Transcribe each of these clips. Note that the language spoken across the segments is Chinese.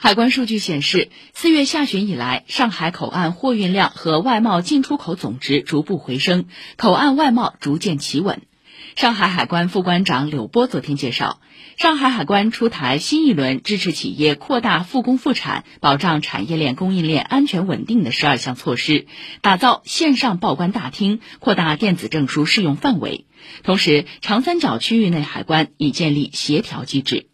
海关数据显示，四月下旬以来，上海口岸货运量和外贸进出口总值逐步回升，口岸外贸逐渐企稳。上海海关副关长柳波昨天介绍，上海海关出台新一轮支持企业扩大复工复产、保障产业链供应链安全稳定的十二项措施，打造线上报关大厅，扩大电子证书适用范围。同时，长三角区域内海关已建立协调机制。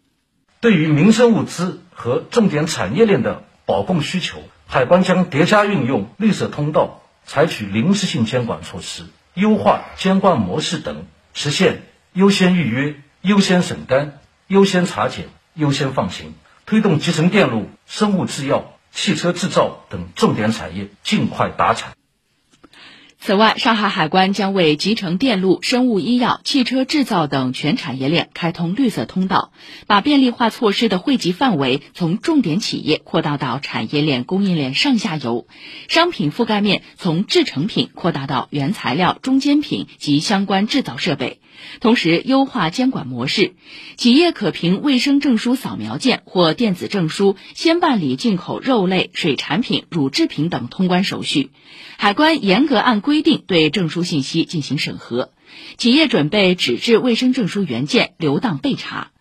对于民生物资和重点产业链的保供需求，海关将叠加运用绿色通道，采取临时性监管措施，优化监管模式等，实现优先预约、优先审单、优先查检、优先放行，推动集成电路、生物制药、汽车制造等重点产业尽快达产。此外，上海海关将为集成电路、生物医药、汽车制造等全产业链开通绿色通道，把便利化措施的惠及范围从重点企业扩大到产业链供应链上下游，商品覆盖面从制成品扩大到原材料、中间品及相关制造设备。同时，优化监管模式，企业可凭卫生证书扫描件或电子证书，先办理进口肉类、水产品、乳制品等通关手续。海关严格按规定对证书信息进行审核，企业准备纸质卫生证书原件留档备查。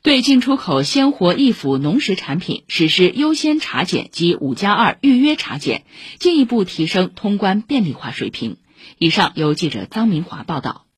对进出口鲜活易腐农食产品实施优先查检及五加二预约查检，进一步提升通关便利化水平。以上由记者张明华报道。